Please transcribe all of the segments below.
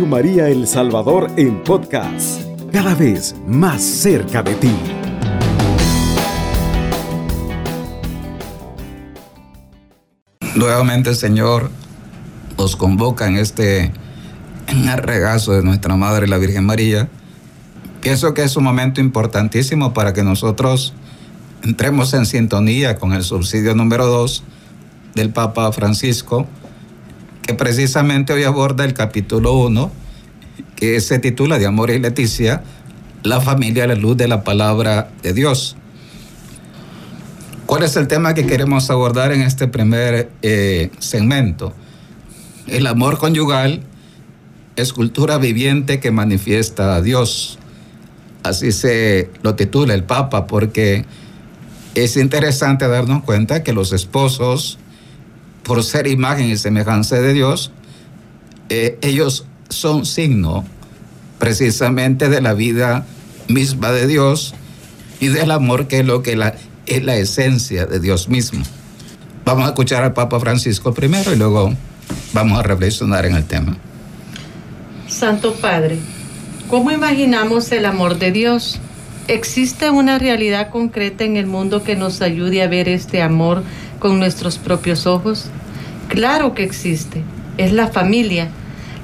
María El Salvador en podcast, cada vez más cerca de ti. Nuevamente Señor nos convoca en este regazo de nuestra Madre la Virgen María. Pienso que es un momento importantísimo para que nosotros entremos en sintonía con el subsidio número 2 del Papa Francisco, que precisamente hoy aborda el capítulo 1, que se titula de Amor y Leticia, la familia a la luz de la palabra de Dios. ¿Cuál es el tema que queremos abordar en este primer eh, segmento? El amor conyugal es cultura viviente que manifiesta a Dios. Así se lo titula el Papa, porque es interesante darnos cuenta que los esposos, por ser imagen y semejanza de Dios, eh, ellos son signo precisamente de la vida misma de Dios y del amor que es lo que es la esencia de Dios mismo. Vamos a escuchar al Papa Francisco primero y luego vamos a reflexionar en el tema. Santo Padre, ¿cómo imaginamos el amor de Dios? ¿Existe una realidad concreta en el mundo que nos ayude a ver este amor con nuestros propios ojos? Claro que existe. Es la familia,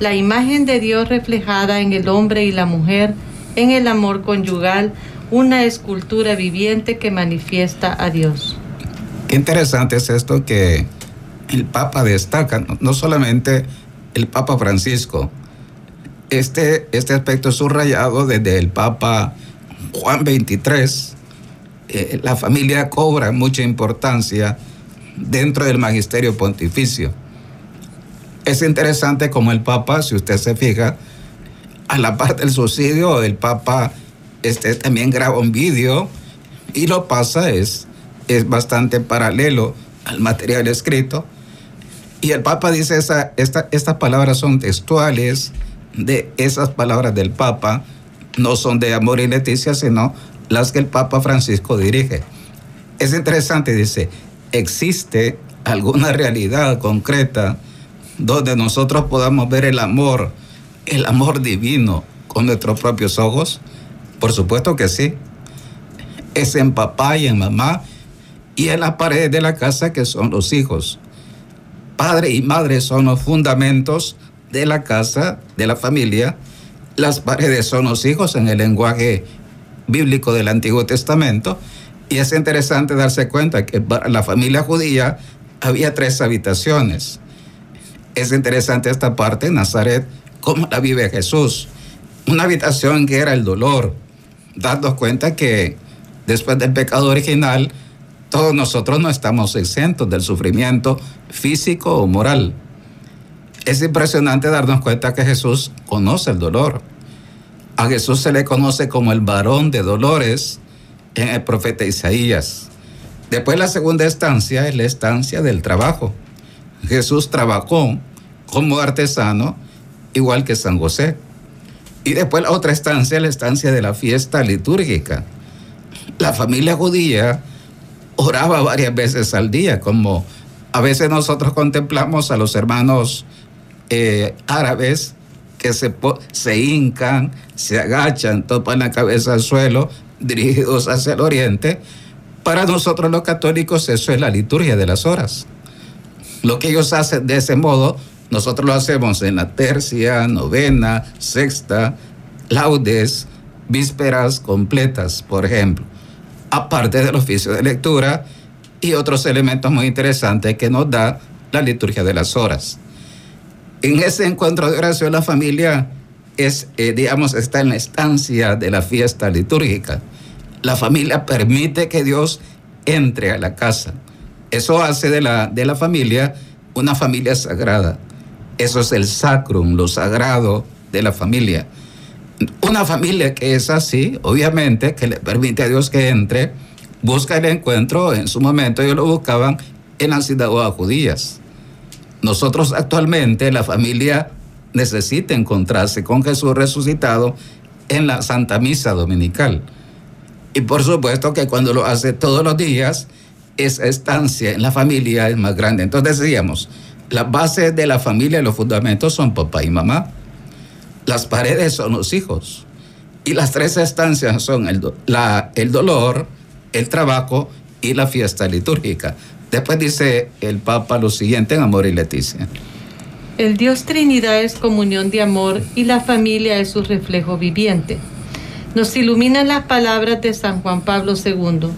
la imagen de Dios reflejada en el hombre y la mujer, en el amor conyugal, una escultura viviente que manifiesta a Dios. Qué interesante es esto que el Papa destaca, no solamente el Papa Francisco, este, este aspecto subrayado desde el Papa Juan 23, eh, la familia cobra mucha importancia dentro del magisterio pontificio. Es interesante como el Papa, si usted se fija, a la parte del suicidio, el Papa este, también graba un vídeo y lo pasa, es, es bastante paralelo al material escrito. Y el Papa dice, esa, esta, estas palabras son textuales de esas palabras del Papa, no son de amor y leticia, sino las que el Papa Francisco dirige. Es interesante, dice, existe alguna realidad concreta donde nosotros podamos ver el amor, el amor divino con nuestros propios ojos? Por supuesto que sí. Es en papá y en mamá y en las paredes de la casa que son los hijos. Padre y madre son los fundamentos de la casa, de la familia. Las paredes son los hijos en el lenguaje bíblico del Antiguo Testamento. Y es interesante darse cuenta que para la familia judía había tres habitaciones. Es interesante esta parte, Nazaret, cómo la vive Jesús. Una habitación que era el dolor, dando cuenta que después del pecado original, todos nosotros no estamos exentos del sufrimiento físico o moral. Es impresionante darnos cuenta que Jesús conoce el dolor. A Jesús se le conoce como el varón de dolores el profeta Isaías. Después la segunda estancia es la estancia del trabajo. Jesús trabajó como artesano igual que San José. Y después la otra estancia es la estancia de la fiesta litúrgica. La familia judía oraba varias veces al día, como a veces nosotros contemplamos a los hermanos eh, árabes que se, se hincan, se agachan, topan la cabeza al suelo, dirigidos hacia el oriente. Para nosotros los católicos eso es la liturgia de las horas. Lo que ellos hacen de ese modo, nosotros lo hacemos en la tercia, novena, sexta, laudes, vísperas completas, por ejemplo. Aparte del oficio de lectura y otros elementos muy interesantes que nos da la liturgia de las horas. En ese encuentro de oración la familia es, eh, digamos, está en la estancia de la fiesta litúrgica. La familia permite que Dios entre a la casa. Eso hace de la, de la familia una familia sagrada. Eso es el sacrum, lo sagrado de la familia. Una familia que es así, obviamente, que le permite a Dios que entre, busca el encuentro. En su momento ellos lo buscaban en las sinagogas judías. Nosotros actualmente, la familia necesita encontrarse con Jesús resucitado en la Santa Misa Dominical. Y por supuesto que cuando lo hace todos los días, esa estancia en la familia es más grande. Entonces decíamos, las bases de la familia los fundamentos son papá y mamá. las paredes son los hijos. Y las tres estancias son el, la, el dolor, el trabajo y la fiesta litúrgica. Después dice el Papa lo siguiente en Amor y Leticia. El Dios Trinidad es comunión de amor y la familia es su reflejo viviente. Nos iluminan las palabras de San Juan Pablo II.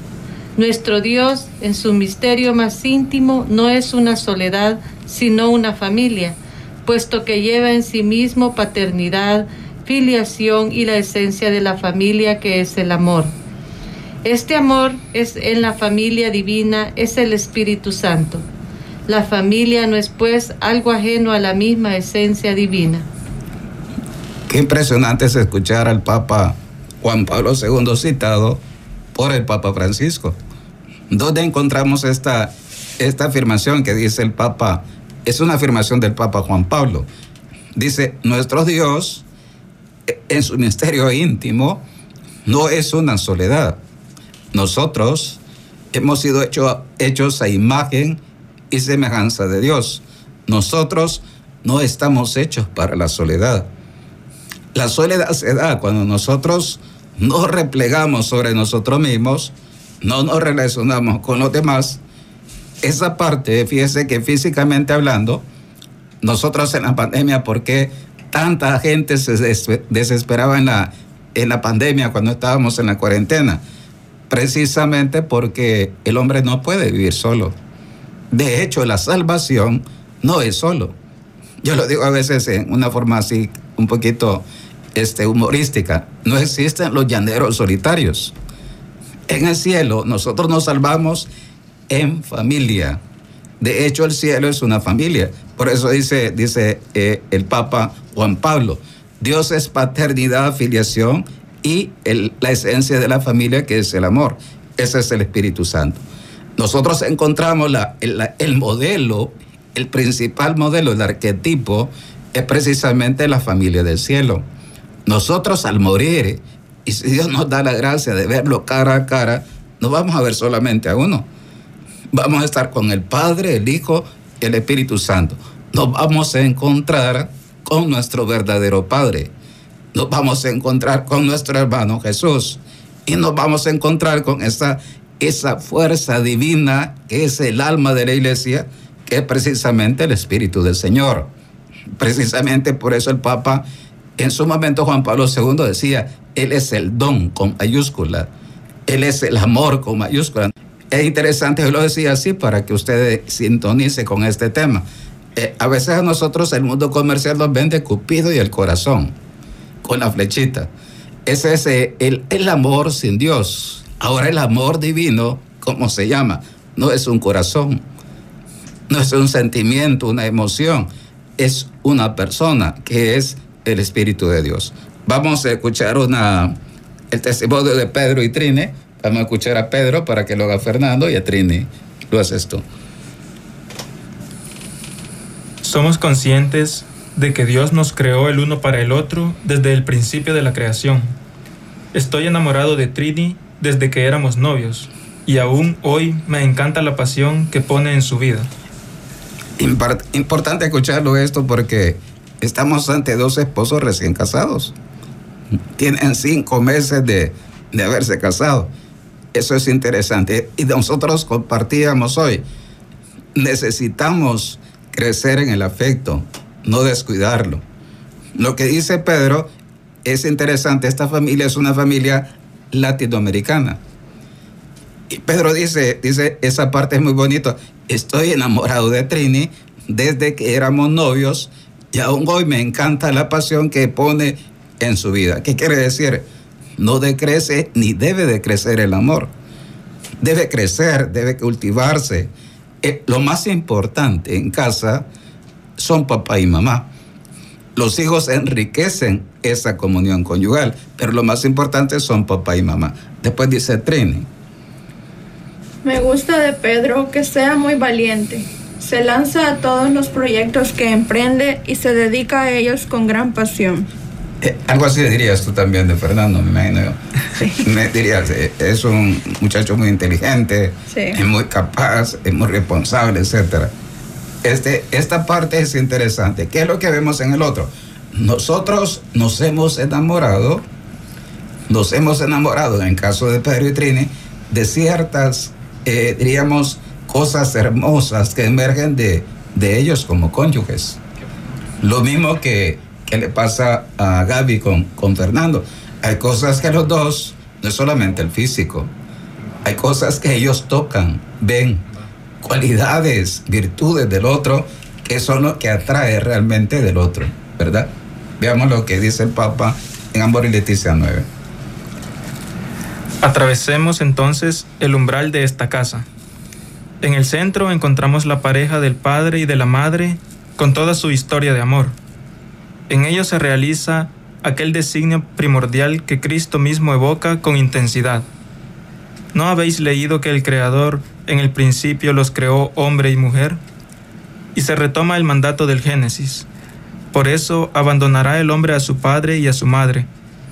Nuestro Dios, en su misterio más íntimo, no es una soledad, sino una familia, puesto que lleva en sí mismo paternidad, filiación y la esencia de la familia que es el amor. Este amor es en la familia divina, es el Espíritu Santo. La familia no es pues algo ajeno a la misma esencia divina. Qué impresionante es escuchar al Papa Juan Pablo II citado por el Papa Francisco. ¿Dónde encontramos esta, esta afirmación que dice el Papa? Es una afirmación del Papa Juan Pablo. Dice, nuestro Dios en su misterio íntimo no es una soledad, nosotros hemos sido hechos a imagen y semejanza de Dios. Nosotros no estamos hechos para la soledad. La soledad se da cuando nosotros no replegamos sobre nosotros mismos, no nos relacionamos con los demás. Esa parte, fíjese que físicamente hablando, nosotros en la pandemia, ¿por qué tanta gente se desesperaba en la, en la pandemia cuando estábamos en la cuarentena? precisamente porque el hombre no puede vivir solo. De hecho, la salvación no es solo. Yo lo digo a veces en una forma así, un poquito este, humorística. No existen los llaneros solitarios. En el cielo nosotros nos salvamos en familia. De hecho, el cielo es una familia. Por eso dice, dice eh, el Papa Juan Pablo, Dios es paternidad, filiación y la esencia de la familia que es el amor. Ese es el Espíritu Santo. Nosotros encontramos la, el, modelo, el principal modelo, el arquetipo, es precisamente la familia del cielo. Nosotros al morir, y si Dios nos da la gracia de verlo cara a cara, no vamos a ver solamente a uno. Vamos a estar con el Padre, el Hijo y el Espíritu Santo. Nos vamos a encontrar con nuestro verdadero Padre nos vamos a encontrar con nuestro hermano Jesús y nos vamos a encontrar con esa, esa fuerza divina que es el alma de la iglesia, que es precisamente el Espíritu del Señor. Precisamente por eso el Papa, en su momento Juan Pablo II decía, Él es el don con mayúscula, Él es el amor con mayúscula. Es interesante, yo lo decía así para que usted sintonice con este tema. Eh, a veces a nosotros el mundo comercial nos vende Cupido y el corazón con la flechita. Ese es el, el amor sin Dios. Ahora el amor divino, ¿cómo se llama? No es un corazón, no es un sentimiento, una emoción, es una persona que es el Espíritu de Dios. Vamos a escuchar una, el testimonio de Pedro y Trine. Vamos a escuchar a Pedro para que lo haga Fernando y a Trine lo haces tú. Somos conscientes de que Dios nos creó el uno para el otro desde el principio de la creación. Estoy enamorado de Trini desde que éramos novios y aún hoy me encanta la pasión que pone en su vida. Importante escucharlo esto porque estamos ante dos esposos recién casados. Tienen cinco meses de, de haberse casado. Eso es interesante. Y nosotros compartíamos hoy. Necesitamos crecer en el afecto, no descuidarlo. Lo que dice Pedro es interesante, esta familia es una familia latinoamericana. Y Pedro dice, dice, esa parte es muy bonita, estoy enamorado de Trini desde que éramos novios y aún hoy me encanta la pasión que pone en su vida. ¿Qué quiere decir? No decrece ni debe de crecer el amor. Debe crecer, debe cultivarse. Eh, lo más importante en casa son papá y mamá. Los hijos enriquecen esa comunión conyugal, pero lo más importante son papá y mamá. Después dice Trini. Me gusta de Pedro que sea muy valiente. Se lanza a todos los proyectos que emprende y se dedica a ellos con gran pasión. Eh, algo así dirías tú también de Fernando, me imagino Me dirías, eh, es un muchacho muy inteligente, es muy capaz, es muy responsable, etcétera. Este, esta parte es interesante. ¿Qué es lo que vemos en el otro? nosotros nos hemos enamorado, nos hemos enamorado en el caso de Pedro y Trini, de ciertas, eh, diríamos, cosas hermosas que emergen de, de ellos como cónyuges. Lo mismo que, que le pasa a Gaby con, con Fernando. Hay cosas que los dos, no es solamente el físico, hay cosas que ellos tocan, ven, cualidades, virtudes del otro, que son lo que atrae realmente del otro, ¿verdad? Veamos lo que dice el Papa en Amor y Leticia 9. Atravesemos entonces el umbral de esta casa. En el centro encontramos la pareja del padre y de la madre con toda su historia de amor. En ello se realiza aquel designio primordial que Cristo mismo evoca con intensidad. ¿No habéis leído que el Creador en el principio los creó hombre y mujer? Y se retoma el mandato del Génesis. Por eso abandonará el hombre a su padre y a su madre,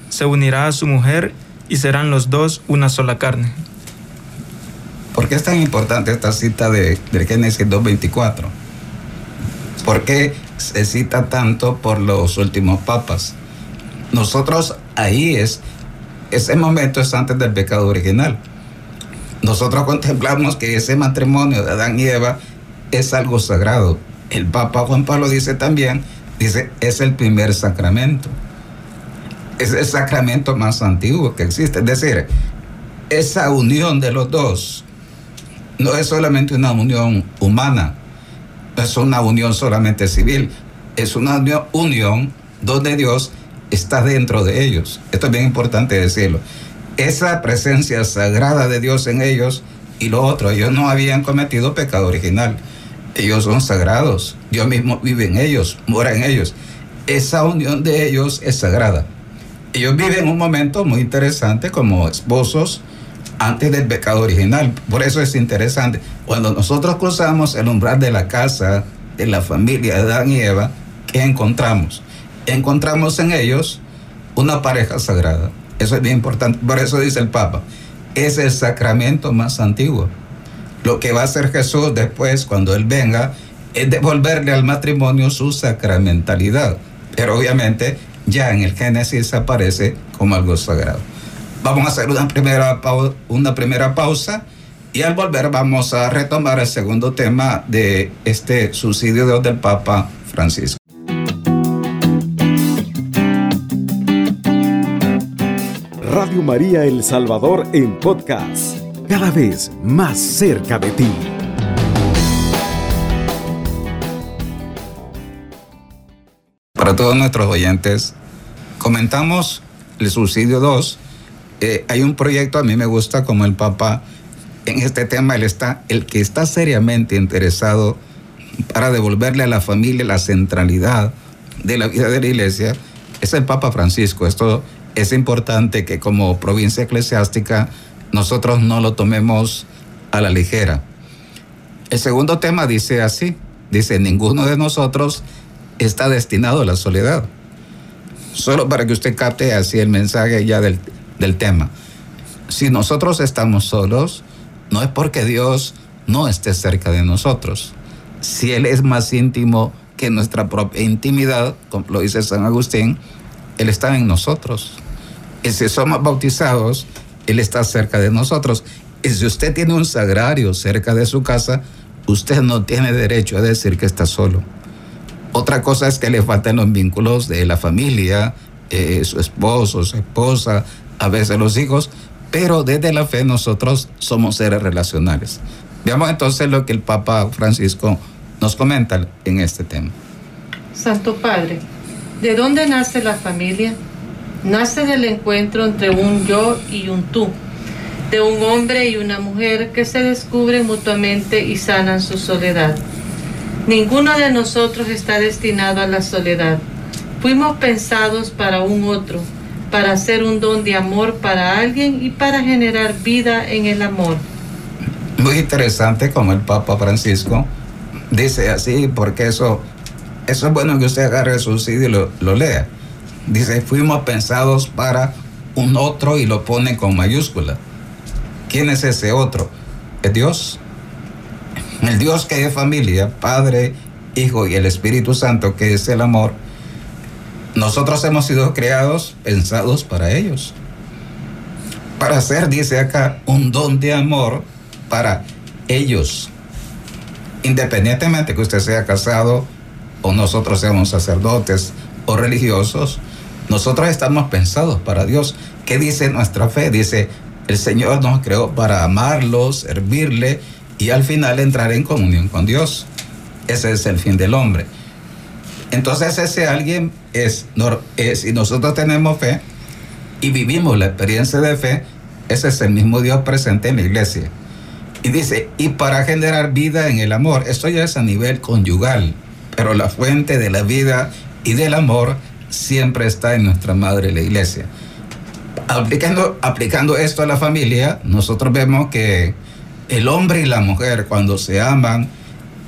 se unirá a su mujer y serán los dos una sola carne. ¿Por qué es tan importante esta cita de, del Génesis 2.24? ¿Por qué se cita tanto por los últimos papas? Nosotros ahí es, ese momento es antes del pecado original. Nosotros contemplamos que ese matrimonio de Adán y Eva es algo sagrado. El Papa Juan Pablo dice también, dice, es el primer sacramento. Es el sacramento más antiguo que existe. Es decir, esa unión de los dos no es solamente una unión humana, no es una unión solamente civil, es una unión donde Dios está dentro de ellos. Esto es bien importante decirlo. Esa presencia sagrada de Dios en ellos y lo otro, ellos no habían cometido pecado original. Ellos son sagrados. Dios mismo vive en ellos, mora en ellos. Esa unión de ellos es sagrada. Ellos viven un momento muy interesante como esposos antes del pecado original. Por eso es interesante. Cuando nosotros cruzamos el umbral de la casa, de la familia de Adán y Eva, ¿qué encontramos? Encontramos en ellos una pareja sagrada. Eso es bien importante. Por eso dice el Papa, es el sacramento más antiguo. Lo que va a hacer Jesús después, cuando Él venga, es devolverle al matrimonio su sacramentalidad. Pero obviamente ya en el Génesis aparece como algo sagrado. Vamos a hacer una primera, una primera pausa y al volver vamos a retomar el segundo tema de este subsidio del Papa Francisco. María El Salvador en podcast, cada vez más cerca de ti. Para todos nuestros oyentes, comentamos el subsidio 2. Eh, hay un proyecto, a mí me gusta como el Papa en este tema, él está, el que está seriamente interesado para devolverle a la familia la centralidad de la vida de la iglesia, es el Papa Francisco. Esto es importante que como provincia eclesiástica nosotros no lo tomemos a la ligera. El segundo tema dice así, dice, ninguno de nosotros está destinado a la soledad. Solo para que usted capte así el mensaje ya del, del tema. Si nosotros estamos solos, no es porque Dios no esté cerca de nosotros. Si Él es más íntimo que nuestra propia intimidad, como lo dice San Agustín, Él está en nosotros. Y si somos bautizados, Él está cerca de nosotros. Y si usted tiene un sagrario cerca de su casa, usted no tiene derecho a decir que está solo. Otra cosa es que le faltan los vínculos de la familia, eh, su esposo, su esposa, a veces los hijos, pero desde la fe nosotros somos seres relacionales. Veamos entonces lo que el Papa Francisco nos comenta en este tema. Santo Padre, ¿de dónde nace la familia? Nace del encuentro entre un yo y un tú, de un hombre y una mujer que se descubren mutuamente y sanan su soledad. Ninguno de nosotros está destinado a la soledad. Fuimos pensados para un otro, para hacer un don de amor para alguien y para generar vida en el amor. Muy interesante como el Papa Francisco dice así, porque eso, eso es bueno que usted agarre su CD y lo lea. Dice, fuimos pensados para un otro y lo pone con mayúscula. ¿Quién es ese otro? Es Dios. El Dios que es familia, Padre, Hijo y el Espíritu Santo, que es el amor, Nosotros hemos sido creados, pensados para ellos. Para ser, dice acá, un don de amor para ellos. Independientemente que usted sea casado o nosotros seamos sacerdotes o religiosos, nosotros estamos pensados para Dios. ¿Qué dice nuestra fe? Dice, el Señor nos creó para amarlo, servirle y al final entrar en comunión con Dios. Ese es el fin del hombre. Entonces ese alguien es, si nosotros tenemos fe y vivimos la experiencia de fe, ese es el mismo Dios presente en la iglesia. Y dice, y para generar vida en el amor, esto ya es a nivel conyugal, pero la fuente de la vida y del amor siempre está en nuestra madre, la iglesia. Aplicando, aplicando esto a la familia, nosotros vemos que el hombre y la mujer cuando se aman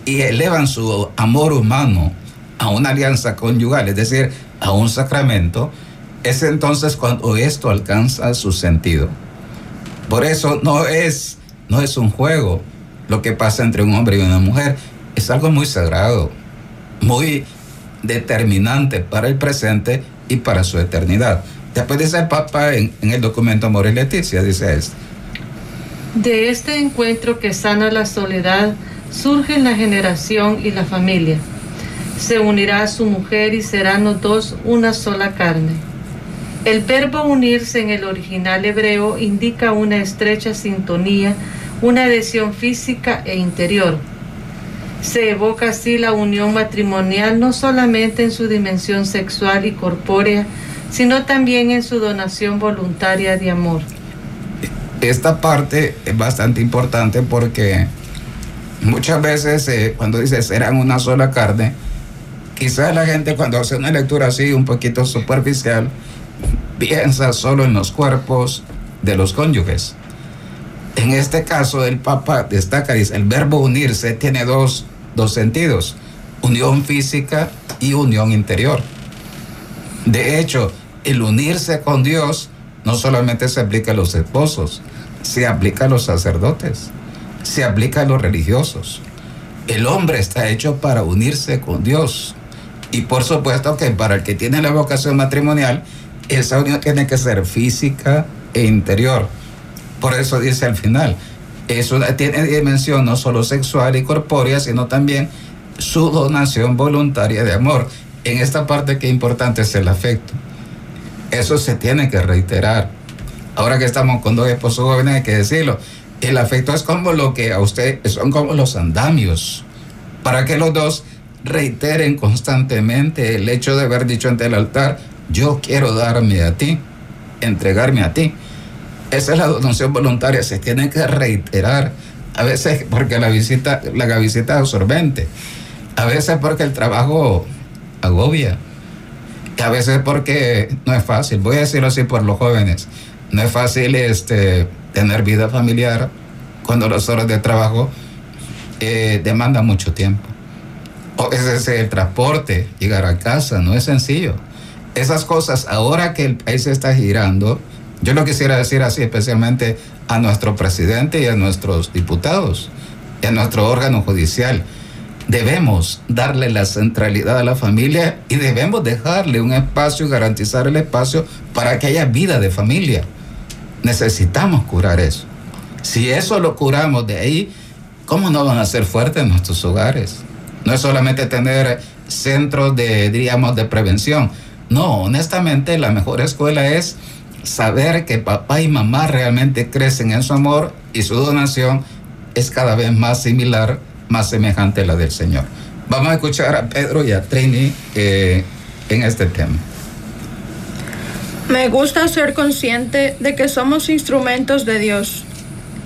y elevan su amor humano a una alianza conyugal, es decir, a un sacramento, es entonces cuando esto alcanza su sentido. Por eso no es, no es un juego lo que pasa entre un hombre y una mujer, es algo muy sagrado, muy determinante para el presente y para su eternidad. Después dice el Papa en, el documento Amor y Leticia, dice esto. De este encuentro que sana la soledad, surgen la generación y la familia se unirá a su mujer y serán los dos una sola carne. El verbo unirse en el original hebreo indica una estrecha sintonía, una adhesión física e interior. Se evoca así la unión matrimonial no solamente en su dimensión sexual y corpórea, sino también en su donación voluntaria de amor. Esta parte es bastante importante porque muchas veces eh, cuando dice serán una sola carne, Quizás la gente cuando hace una lectura así un poquito superficial piensa solo en los cuerpos de los cónyuges. En este caso el Papa destaca, dice, el verbo unirse tiene dos, dos sentidos, unión física y unión interior. De hecho, el unirse con Dios no solamente se aplica a los esposos, se aplica a los sacerdotes, se aplica a los religiosos. El hombre está hecho para unirse con Dios. Y por supuesto que para el que tiene la vocación matrimonial, esa unión tiene que ser física e interior. Por eso dice al final, eso tiene dimensión no solo sexual y corpórea, sino también su donación voluntaria de amor. En esta parte que importante es el afecto. Eso se tiene que reiterar. Ahora que estamos con dos esposos jóvenes hay que decirlo. El afecto es como lo que a usted, son como los andamios, para que los dos reiteren constantemente el hecho de haber dicho ante el altar, yo quiero darme a ti, entregarme a ti. Esa es la donación voluntaria, se tiene que reiterar. A veces porque la visita, la visita es absorbente. A veces porque el trabajo agobia. A veces porque no es fácil. Voy a decirlo así por los jóvenes. No es fácil este, tener vida familiar cuando las horas de trabajo eh, demandan mucho tiempo es el transporte, llegar a casa, no es sencillo. Esas cosas, ahora que el país está girando, yo lo quisiera decir así, especialmente a nuestro presidente y a nuestros diputados, y a nuestro órgano judicial. Debemos darle la centralidad a la familia y debemos dejarle un espacio y garantizar el espacio para que haya vida de familia. Necesitamos curar eso. Si eso lo curamos de ahí, ¿cómo no van a ser fuertes nuestros hogares? No es solamente tener centros de, diríamos, de prevención. No, honestamente, la mejor escuela es saber que papá y mamá realmente crecen en su amor y su donación es cada vez más similar, más semejante a la del Señor. Vamos a escuchar a Pedro y a Trini eh, en este tema. Me gusta ser consciente de que somos instrumentos de Dios.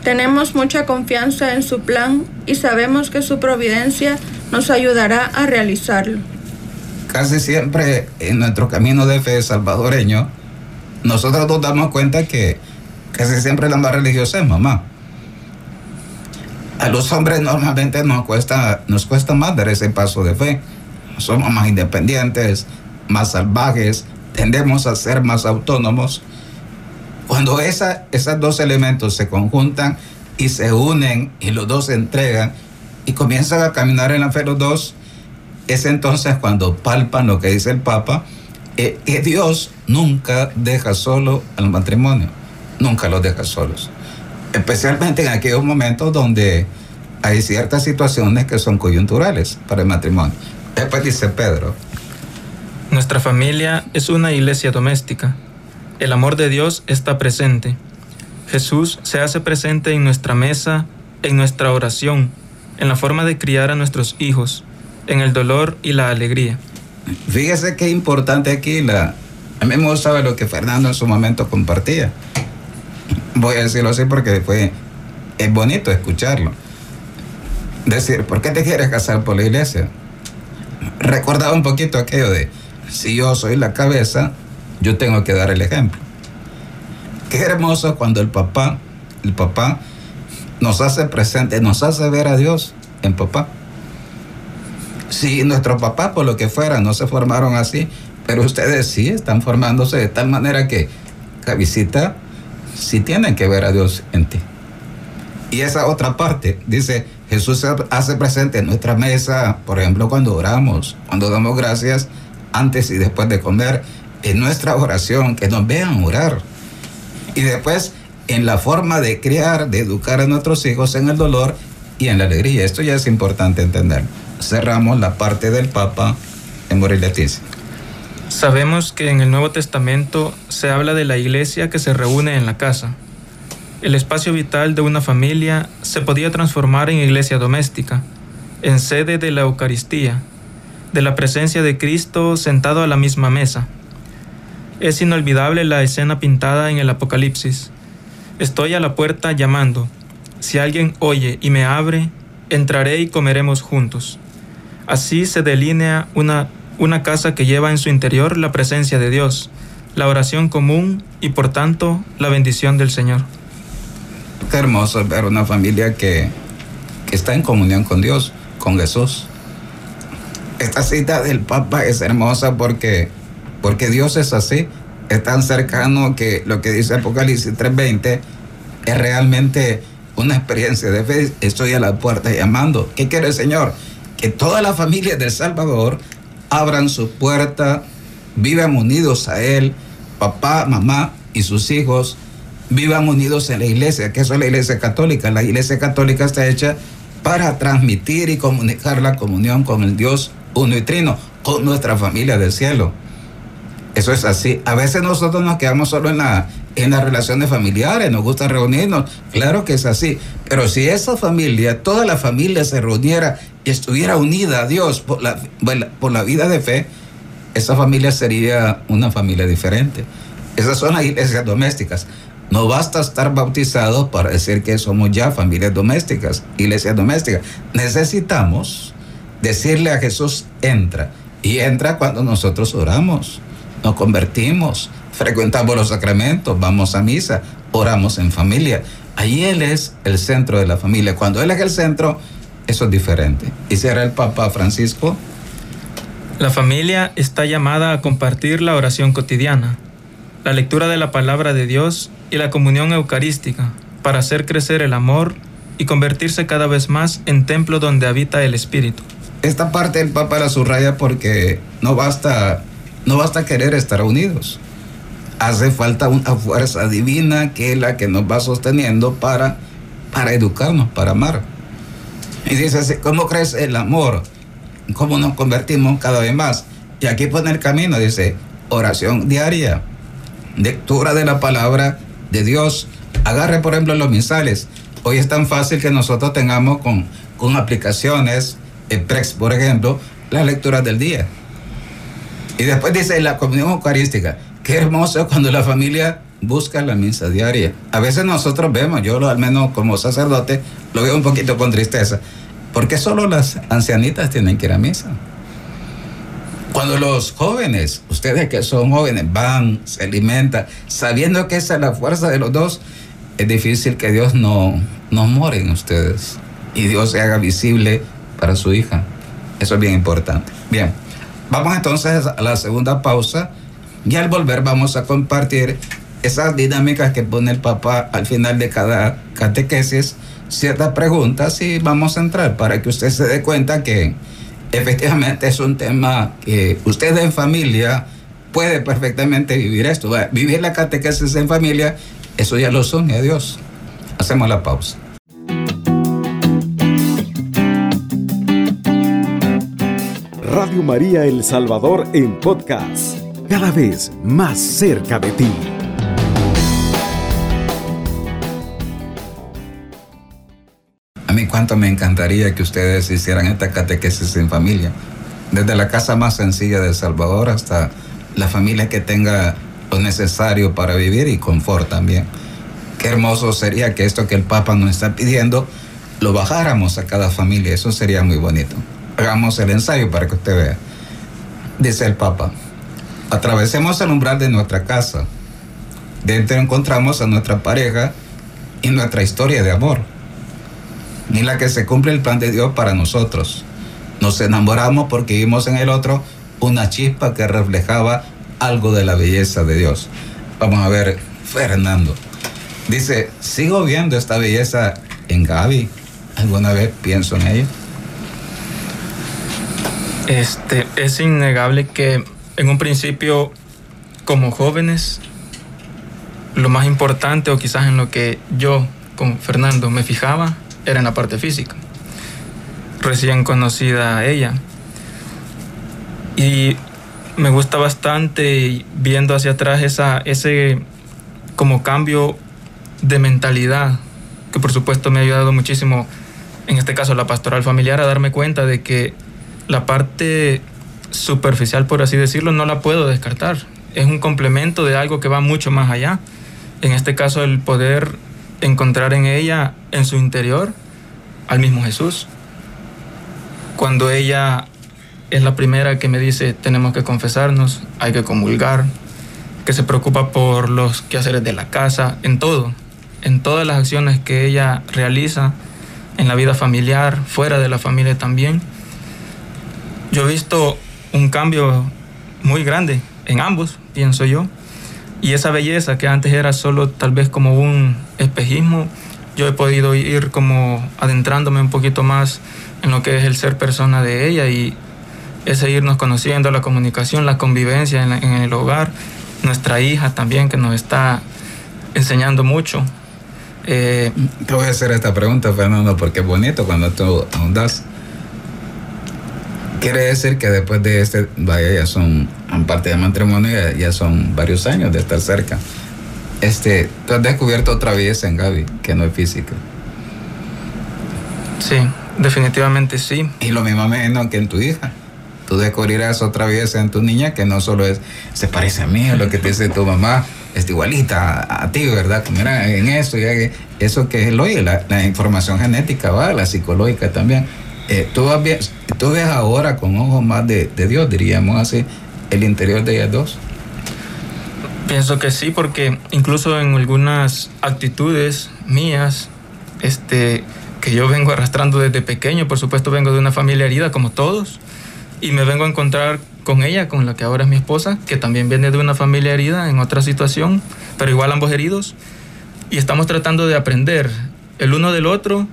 Tenemos mucha confianza en su plan y sabemos que su providencia nos ayudará a realizarlo. Casi siempre en nuestro camino de fe salvadoreño, nosotros nos damos cuenta que casi siempre la más religiosa es mamá. A los hombres normalmente nos cuesta, nos cuesta más dar ese paso de fe. Somos más independientes, más salvajes, tendemos a ser más autónomos. Cuando esos dos elementos se conjuntan y se unen y los dos se entregan, y comienzan a caminar en la fe los dos, es entonces cuando palpan lo que dice el Papa, eh, que Dios nunca deja solo al matrimonio, nunca los deja solos, especialmente en aquellos momentos donde hay ciertas situaciones que son coyunturales para el matrimonio. Después dice Pedro. Nuestra familia es una iglesia doméstica. El amor de Dios está presente. Jesús se hace presente en nuestra mesa, en nuestra oración, en la forma de criar a nuestros hijos, en el dolor y la alegría. Fíjese qué importante aquí la... A mí me gustaba lo que Fernando en su momento compartía. Voy a decirlo así porque fue... Es bonito escucharlo. Decir, ¿por qué te quieres casar por la iglesia? Recordaba un poquito aquello de, si yo soy la cabeza, yo tengo que dar el ejemplo. Qué hermoso cuando el papá, el papá nos hace presente, nos hace ver a Dios en papá. Si nuestros papás, por lo que fuera, no se formaron así, pero ustedes sí están formándose de tal manera que visita sí tienen que ver a Dios en ti. Y esa otra parte, dice, Jesús se hace presente en nuestra mesa, por ejemplo, cuando oramos, cuando damos gracias antes y después de comer, en nuestra oración, que nos vean orar. Y después en la forma de criar, de educar a nuestros hijos en el dolor y en la alegría. Esto ya es importante entender. Cerramos la parte del Papa en Leticia. Sabemos que en el Nuevo Testamento se habla de la iglesia que se reúne en la casa. El espacio vital de una familia se podía transformar en iglesia doméstica, en sede de la Eucaristía, de la presencia de Cristo sentado a la misma mesa. Es inolvidable la escena pintada en el Apocalipsis. Estoy a la puerta llamando. Si alguien oye y me abre, entraré y comeremos juntos. Así se delinea una, una casa que lleva en su interior la presencia de Dios, la oración común y por tanto la bendición del Señor. Qué hermoso ver una familia que, que está en comunión con Dios, con Jesús. Esta cita del Papa es hermosa porque, porque Dios es así, es tan cercano que lo que dice Apocalipsis 3:20 es realmente una experiencia de fe. Estoy a la puerta llamando. ¿Qué quiere el Señor? Que todas las familias del Salvador abran su puerta, vivan unidos a Él, papá, mamá y sus hijos, vivan unidos en la iglesia, que eso es la iglesia católica. La iglesia católica está hecha para transmitir y comunicar la comunión con el Dios uno y trino, con nuestra familia del cielo. Eso es así. A veces nosotros nos quedamos solo en, la, en las relaciones familiares, nos gusta reunirnos. Claro que es así. Pero si esa familia, toda la familia se reuniera y estuviera unida a Dios por la, por la vida de fe, esa familia sería una familia diferente. Esas son las iglesias domésticas. No basta estar bautizados para decir que somos ya familias domésticas, iglesias domésticas. Necesitamos decirle a Jesús, entra. Y entra cuando nosotros oramos, nos convertimos, frecuentamos los sacramentos, vamos a misa, oramos en familia. Ahí Él es el centro de la familia. Cuando Él es el centro, eso es diferente. Y será el Papa Francisco. La familia está llamada a compartir la oración cotidiana, la lectura de la palabra de Dios y la comunión eucarística para hacer crecer el amor y convertirse cada vez más en templo donde habita el Espíritu. Esta parte el Papa la subraya porque no basta, no basta querer estar unidos. Hace falta una fuerza divina que es la que nos va sosteniendo para, para educarnos, para amar. Y dice, ¿cómo crece el amor? ¿Cómo nos convertimos cada vez más? Y aquí pone el camino, dice, oración diaria, lectura de la palabra de Dios. Agarre, por ejemplo, los misales. Hoy es tan fácil que nosotros tengamos con, con aplicaciones, el PREX, por ejemplo, las lecturas del día. Y después dice la comunión eucarística. Qué hermoso cuando la familia busca la misa diaria. A veces nosotros vemos, yo lo, al menos como sacerdote, lo veo un poquito con tristeza, porque solo las ancianitas tienen que ir a misa. Cuando los jóvenes, ustedes que son jóvenes, van, se alimentan, sabiendo que esa es la fuerza de los dos, es difícil que Dios no, no more en ustedes y Dios se haga visible para su hija. Eso es bien importante. Bien, vamos entonces a la segunda pausa y al volver vamos a compartir esas dinámicas que pone el papá al final de cada catequesis, ciertas preguntas y vamos a entrar para que usted se dé cuenta que efectivamente es un tema que ustedes en familia puede perfectamente vivir esto. Vivir la catequesis en familia, eso ya lo son, a Dios. Hacemos la pausa. Radio María El Salvador en podcast, cada vez más cerca de ti. A mí cuánto me encantaría que ustedes hicieran esta catequesis en familia, desde la casa más sencilla de Salvador hasta la familia que tenga lo necesario para vivir y confort también. Qué hermoso sería que esto que el Papa nos está pidiendo lo bajáramos a cada familia, eso sería muy bonito. Hagamos el ensayo para que usted vea. Dice el Papa, atravesemos el umbral de nuestra casa. Dentro encontramos a nuestra pareja y nuestra historia de amor, ni la que se cumple el plan de Dios para nosotros. Nos enamoramos porque vimos en el otro una chispa que reflejaba algo de la belleza de Dios. Vamos a ver, Fernando. Dice, sigo viendo esta belleza en Gaby. ¿Alguna vez pienso en ella? Este, es innegable que en un principio, como jóvenes, lo más importante o quizás en lo que yo con Fernando me fijaba era en la parte física. Recién conocida a ella. Y me gusta bastante viendo hacia atrás esa, ese como cambio de mentalidad, que por supuesto me ha ayudado muchísimo, en este caso la pastoral familiar, a darme cuenta de que la parte superficial, por así decirlo, no la puedo descartar. Es un complemento de algo que va mucho más allá. En este caso, el poder encontrar en ella, en su interior, al mismo Jesús. Cuando ella es la primera que me dice, tenemos que confesarnos, hay que comulgar, que se preocupa por los quehaceres de la casa, en todo, en todas las acciones que ella realiza, en la vida familiar, fuera de la familia también. Yo he visto un cambio muy grande en ambos, pienso yo, y esa belleza que antes era solo tal vez como un espejismo, yo he podido ir como adentrándome un poquito más en lo que es el ser persona de ella y ese irnos conociendo, la comunicación, la convivencia en, el hogar, nuestra hija también que nos está enseñando mucho. Eh, Te voy a hacer esta pregunta, Fernando, porque es bonito cuando tú ahondas. Quiere decir que después de este, vaya, ya son, parte de matrimonio, ya, son varios años de estar cerca. Este, tú has descubierto otra belleza en Gaby, que no es física. Sí, definitivamente sí. Y lo mismo menos que en tu hija tú descubrirás otra vez en tu niña que no solo es, se parece a mí, a lo que te dice tu mamá, es igualita a, ti, ¿verdad? Mira, en eso, ya eso que es lo la, la información genética, ¿va? La psicológica también. Eh, tú, ves, tú ves ahora con ojos más de, de Dios, diríamos así, el interior de ellas dos. Pienso que sí, porque incluso en algunas actitudes mías, este, que yo vengo arrastrando desde pequeño, por supuesto vengo de una familia herida como todos, y me vengo a encontrar con ella, con la que ahora es mi esposa, que también viene de una familia herida en otra situación, pero igual ambos heridos. Y estamos tratando de aprender el uno del otro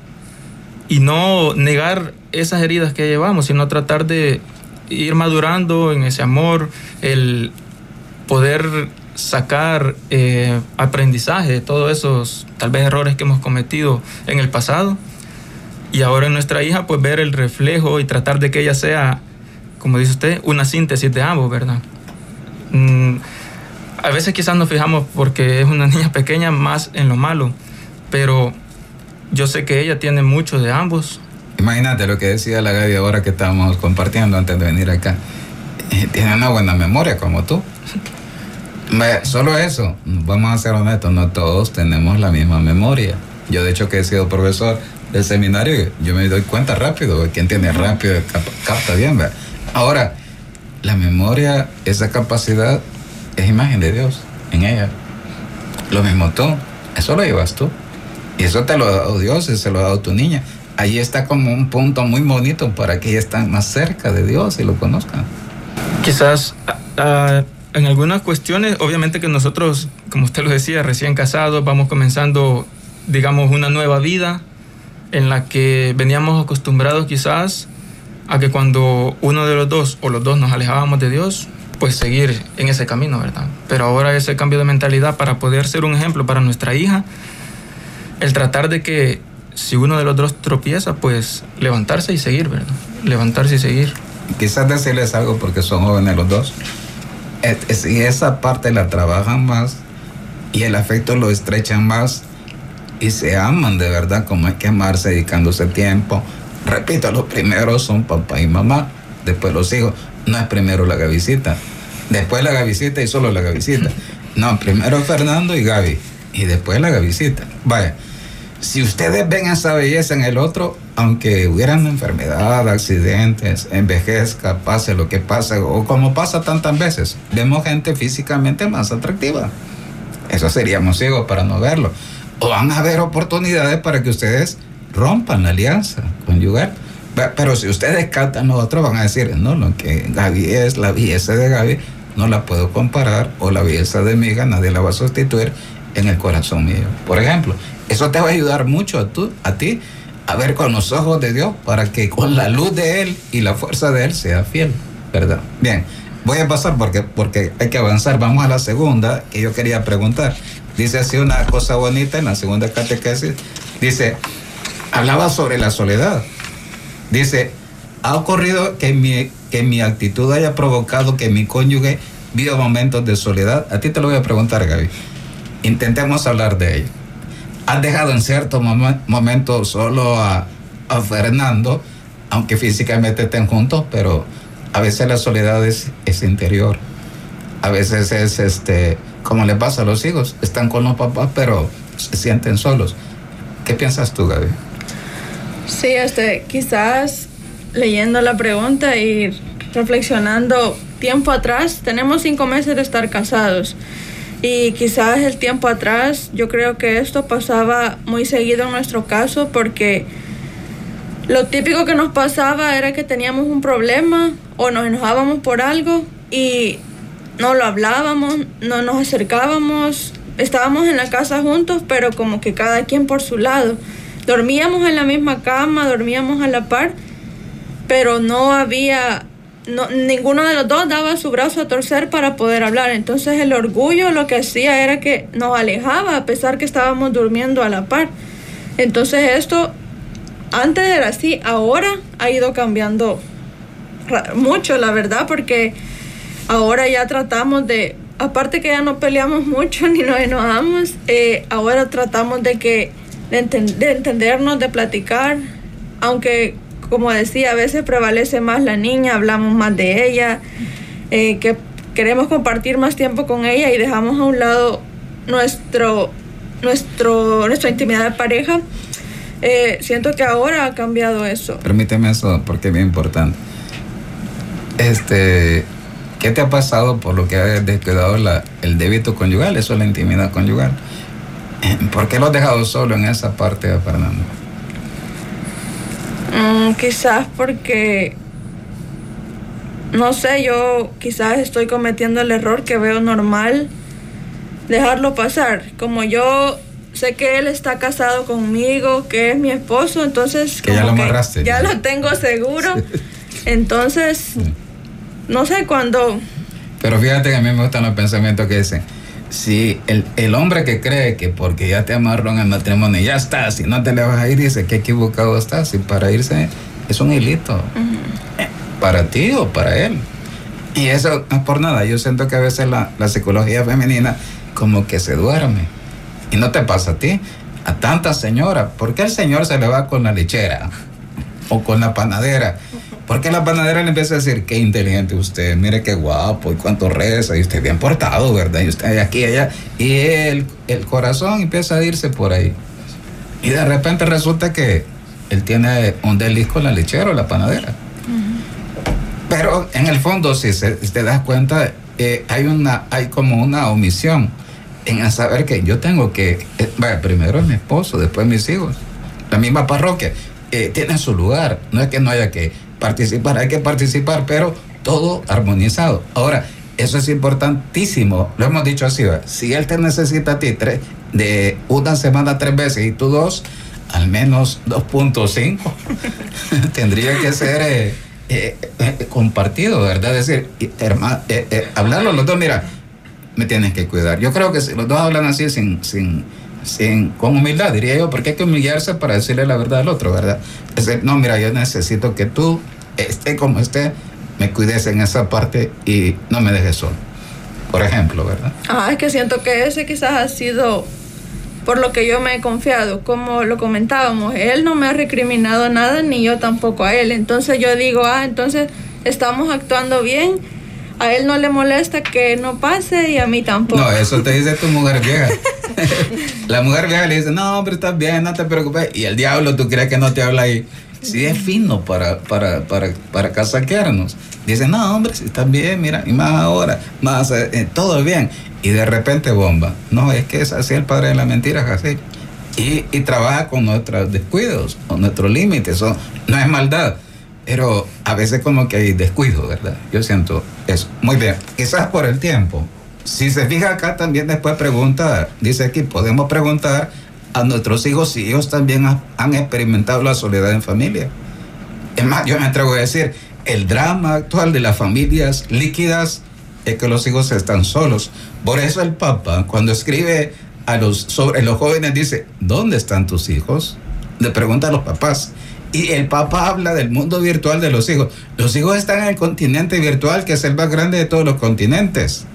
y no negar esas heridas que llevamos, sino tratar de ir madurando en ese amor, el poder sacar eh, aprendizaje de todos esos tal vez errores que hemos cometido en el pasado y ahora en nuestra hija pues ver el reflejo y tratar de que ella sea como dice usted, una síntesis de ambos, ¿verdad? Mm, a veces quizás nos fijamos porque es una niña pequeña más en lo malo, pero yo sé que ella tiene mucho de ambos. Imagínate lo que decía la Gaby ahora que estábamos compartiendo antes de venir acá. Eh, tiene una buena memoria como tú. Solo eso, vamos a ser honestos, no todos tenemos la misma memoria. Yo de hecho que he sido profesor del seminario, yo me doy cuenta rápido, quien tiene rápido capta bien, ¿verdad? Ahora, la memoria, esa capacidad, es imagen de Dios en ella. Lo mismo tú, eso lo llevas tú. Y eso te lo ha dado Dios y se lo ha dado tu niña. Ahí está como un punto muy bonito para que ella esté más cerca de Dios y lo conozcan. Quizás en algunas cuestiones, obviamente que nosotros, como usted lo decía, recién casados, vamos comenzando, digamos, una nueva vida en la que veníamos acostumbrados quizás a que cuando uno de los dos o los dos nos alejábamos de Dios, pues seguir en ese camino, ¿verdad? Pero ahora ese cambio de mentalidad para poder ser un ejemplo para nuestra hija, el tratar de que si uno de los dos tropieza, pues levantarse y seguir, ¿verdad? Levantarse y seguir. Quizás decirles algo porque son jóvenes los dos. Si esa parte la trabajan más y el afecto lo estrechan más y se aman de verdad como hay que amarse dedicándose tiempo. Repito, los primeros son papá y mamá, después los hijos. No es primero la Gavisita, después la Gavisita y solo la Gavisita. No, primero Fernando y Gaby y después la Gavisita. Vaya si ustedes ven esa belleza en el otro, aunque hubieran enfermedad, accidentes, envejezca, pase lo que pase, o como pasa tantas veces, vemos gente físicamente más atractiva. Eso seríamos ciegos para no verlo. O van a haber oportunidades para que ustedes rompan la alianza conyugal. Pero si ustedes captan lo otro, van a decir, no, lo que Gaby es, la belleza de Gaby, no la puedo comparar, o la belleza de mi hija, nadie la va a sustituir en el corazón mío. Por ejemplo, eso te va a ayudar mucho a, tú, a ti a ver con los ojos de Dios para que con la luz de Él y la fuerza de Él sea fiel, ¿verdad? Bien, voy a pasar porque, porque hay que avanzar. Vamos a la segunda que yo quería preguntar. Dice así una cosa bonita en la segunda catequesis. Dice, hablaba sobre la soledad. Dice, ha ocurrido que mi, que mi actitud haya provocado que mi cónyuge viva momentos de soledad. A ti te lo voy a preguntar, Gaby. Intentemos hablar de ello has dejado en cierto momento solo a, Fernando, aunque físicamente estén juntos, pero a veces la soledad es, interior. A veces es este, como le pasa a los hijos, están con los papás, pero se sienten solos. ¿Qué piensas tú, Gaby? Sí, este, quizás leyendo la pregunta y reflexionando tiempo atrás, tenemos cinco meses de estar casados. Y quizás el tiempo atrás, yo creo que esto pasaba muy seguido en nuestro caso porque lo típico que nos pasaba era que teníamos un problema o nos enojábamos por algo y no lo hablábamos, no nos acercábamos, estábamos en la casa juntos, pero como que cada quien por su lado. Dormíamos en la misma cama, dormíamos a la par, pero no había no, ninguno de los dos daba su brazo a torcer para poder hablar. Entonces el orgullo lo que hacía era que nos alejaba a pesar que estábamos durmiendo a la par. Entonces esto antes era así, ahora ha ido cambiando mucho, la verdad, porque ahora ya tratamos de, aparte que ya no peleamos mucho ni nos enojamos, eh, ahora tratamos de que de entendernos, de platicar, aunque como decía, a veces prevalece más la niña, hablamos más de ella, eh, que queremos compartir más tiempo con ella y dejamos a un lado nuestro, nuestro, nuestra intimidad de pareja. Eh, siento que ahora ha cambiado eso. Permíteme eso porque es bien importante. Este, ¿Qué te ha pasado por lo que has descuidado el débito conyugal? Eso es la intimidad conyugal. ¿Por qué lo has dejado solo en esa parte, Fernando? Mm, quizás porque, no sé, yo quizás estoy cometiendo el error que veo normal dejarlo pasar. Como yo sé que él está casado conmigo, que es mi esposo, entonces... Que ya lo amarraste. Ya, lo tengo seguro. Entonces, no sé cuándo... Pero fíjate que a mí me gustan los pensamientos que dicen si el, el, hombre que cree que porque ya te amarró en el matrimonio ya está, si no te le vas a ir, dice que equivocado estás. Y para irse es un hilito. Para ti o para él. Y eso no es por nada. Yo siento que a veces la, la psicología femenina como que se duerme. Y no te pasa a ti. A tantas señoras. ¿Por qué el señor se le va con la lechera? O con la panadera porque la panadera le empieza a decir, qué inteligente usted, mire qué guapo y cuánto reza, y usted bien portado, ¿verdad? Y usted aquí y allá. Y el, el corazón empieza a irse por ahí. Y de repente resulta que él tiene un desliz con la lechera o la panadera. Pero en el fondo, si, se, te das cuenta, eh, hay, una, hay como una omisión en saber que yo tengo que, eh, primero es mi esposo, después mis hijos. La misma parroquia eh, tiene su lugar. No es que no haya que participar, hay que participar, pero todo armonizado. Ahora, eso es importantísimo, lo hemos dicho así, si él te necesita a ti tres, de una semana tres veces y tú dos, al menos 2.5, tendría que ser eh, eh, eh, compartido, ¿verdad? Es decir, hermano, hablarlo los dos, mira, me tienes que cuidar. Yo creo que si los dos hablan así sin, sin, sin, con humildad, diría yo, porque hay que humillarse para decirle la verdad al otro, ¿verdad? Decir, no, mira, yo necesito que tú, esté como esté, me cuides en esa parte y no me dejes solo. Por ejemplo, ¿verdad? Ah, es que siento que ese quizás ha sido por lo que yo me he confiado, como lo comentábamos, él no me ha recriminado nada ni yo tampoco a él. Entonces yo digo, ah, entonces estamos actuando bien, a él no le molesta que no pase y a mí tampoco. No, eso te dice tu mujer vieja. la mujer vieja le dice, no, hombre, estás bien, no te preocupes. Y el diablo, tú crees que no te habla ahí. Sí es fino para, para, para, para casaquearnos. Dice, no, hombre, si estás bien, mira, y más ahora, más, eh, todo bien y de repente bomba. No, es que es así el padre de la mentira, es así. Y, y, trabaja con nuestros descuidos, con nuestros límites. no es maldad, pero a veces como que hay descuido, ¿verdad? Yo siento eso. Muy bien, quizás por el tiempo. Si se fija acá también después pregunta, dice aquí, podemos preguntar a nuestros hijos si ellos también han experimentado la soledad en familia. Es más, yo me atrevo a decir, el drama actual de las familias líquidas es que los hijos están solos. Por eso el Papa, cuando escribe a los, sobre los jóvenes, dice, ¿dónde están tus hijos? Le pregunta a los papás. Y el Papa habla del mundo virtual de los hijos. Los hijos están en el continente virtual, que es el más grande de todos los continentes.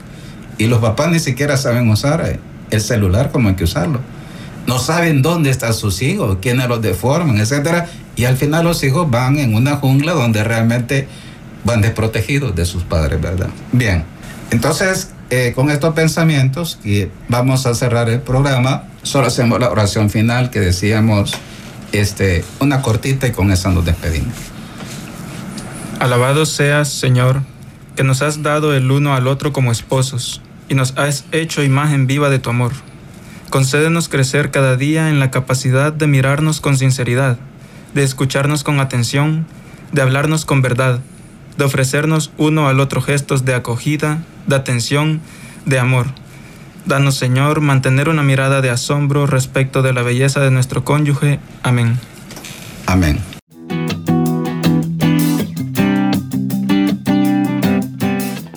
Y los papás ni siquiera saben usar el celular como hay que usarlo. No saben dónde están sus hijos, quiénes los deforman, etc. Y al final los hijos van en una jungla donde realmente van desprotegidos de sus padres, ¿verdad? Bien, entonces eh, con estos pensamientos y vamos a cerrar el programa. Solo hacemos la oración final que decíamos, este, una cortita y con esa nos despedimos. Alabado seas, Señor, que nos has dado el uno al otro como esposos y nos has hecho imagen viva de tu amor. Concédenos crecer cada día en la capacidad de mirarnos con sinceridad, de escucharnos con atención, de hablarnos con verdad, de ofrecernos uno al otro gestos de acogida, de atención, de amor. Danos, Señor, mantener una mirada de asombro respecto de la belleza de nuestro cónyuge. Amén. Amén.